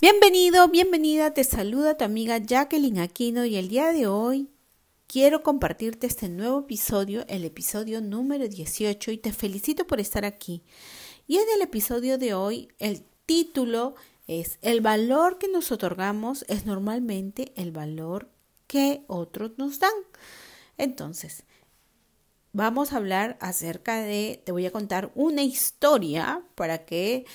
Bienvenido, bienvenida, te saluda tu amiga Jacqueline Aquino y el día de hoy quiero compartirte este nuevo episodio, el episodio número 18 y te felicito por estar aquí. Y en el episodio de hoy el título es El valor que nos otorgamos es normalmente el valor que otros nos dan. Entonces, vamos a hablar acerca de, te voy a contar una historia para que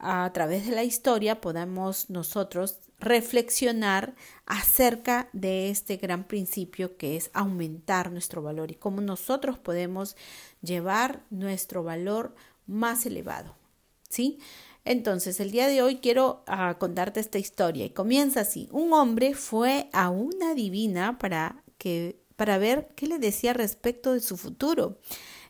a través de la historia podamos nosotros reflexionar acerca de este gran principio que es aumentar nuestro valor y cómo nosotros podemos llevar nuestro valor más elevado. ¿Sí? Entonces, el día de hoy quiero ah, contarte esta historia y comienza así. Un hombre fue a una divina para que para ver qué le decía respecto de su futuro.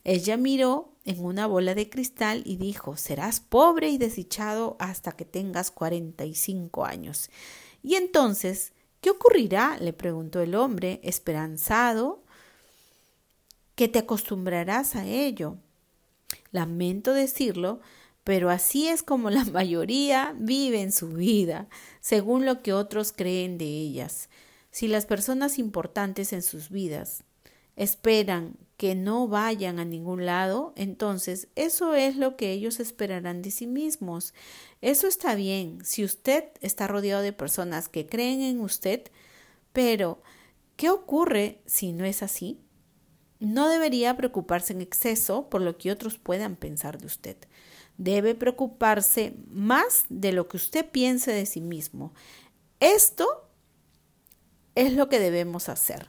Ella miró en una bola de cristal y dijo serás pobre y desdichado hasta que tengas cuarenta y cinco años. Y entonces, ¿qué ocurrirá? le preguntó el hombre, esperanzado, que te acostumbrarás a ello. Lamento decirlo, pero así es como la mayoría vive en su vida, según lo que otros creen de ellas. Si las personas importantes en sus vidas esperan que no vayan a ningún lado, entonces eso es lo que ellos esperarán de sí mismos. Eso está bien si usted está rodeado de personas que creen en usted, pero ¿qué ocurre si no es así? No debería preocuparse en exceso por lo que otros puedan pensar de usted. Debe preocuparse más de lo que usted piense de sí mismo. Esto es lo que debemos hacer.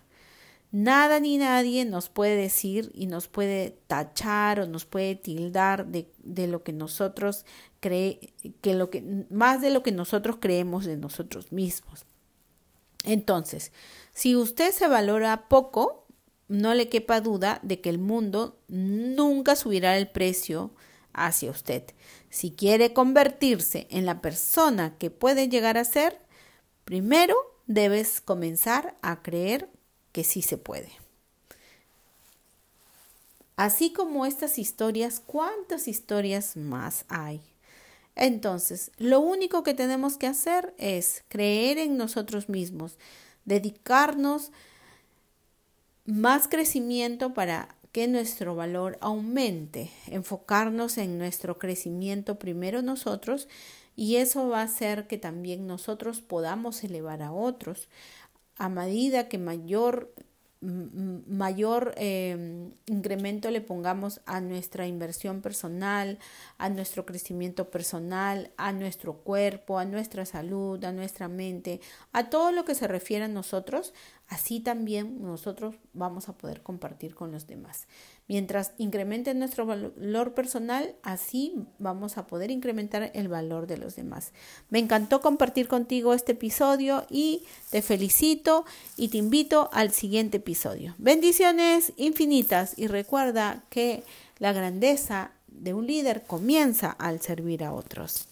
Nada ni nadie nos puede decir y nos puede tachar o nos puede tildar de, de lo que nosotros cree, que lo que más de lo que nosotros creemos de nosotros mismos. Entonces, si usted se valora poco, no le quepa duda de que el mundo nunca subirá el precio hacia usted. Si quiere convertirse en la persona que puede llegar a ser, primero debes comenzar a creer que sí se puede. Así como estas historias, ¿cuántas historias más hay? Entonces, lo único que tenemos que hacer es creer en nosotros mismos, dedicarnos más crecimiento para que nuestro valor aumente, enfocarnos en nuestro crecimiento primero nosotros y eso va a hacer que también nosotros podamos elevar a otros a medida que mayor mayor eh, incremento le pongamos a nuestra inversión personal, a nuestro crecimiento personal, a nuestro cuerpo, a nuestra salud, a nuestra mente, a todo lo que se refiere a nosotros, así también nosotros vamos a poder compartir con los demás. Mientras incremente nuestro valor personal, así vamos a poder incrementar el valor de los demás. Me encantó compartir contigo este episodio y te felicito y te invito al siguiente episodio. Bendiciones infinitas y recuerda que la grandeza de un líder comienza al servir a otros.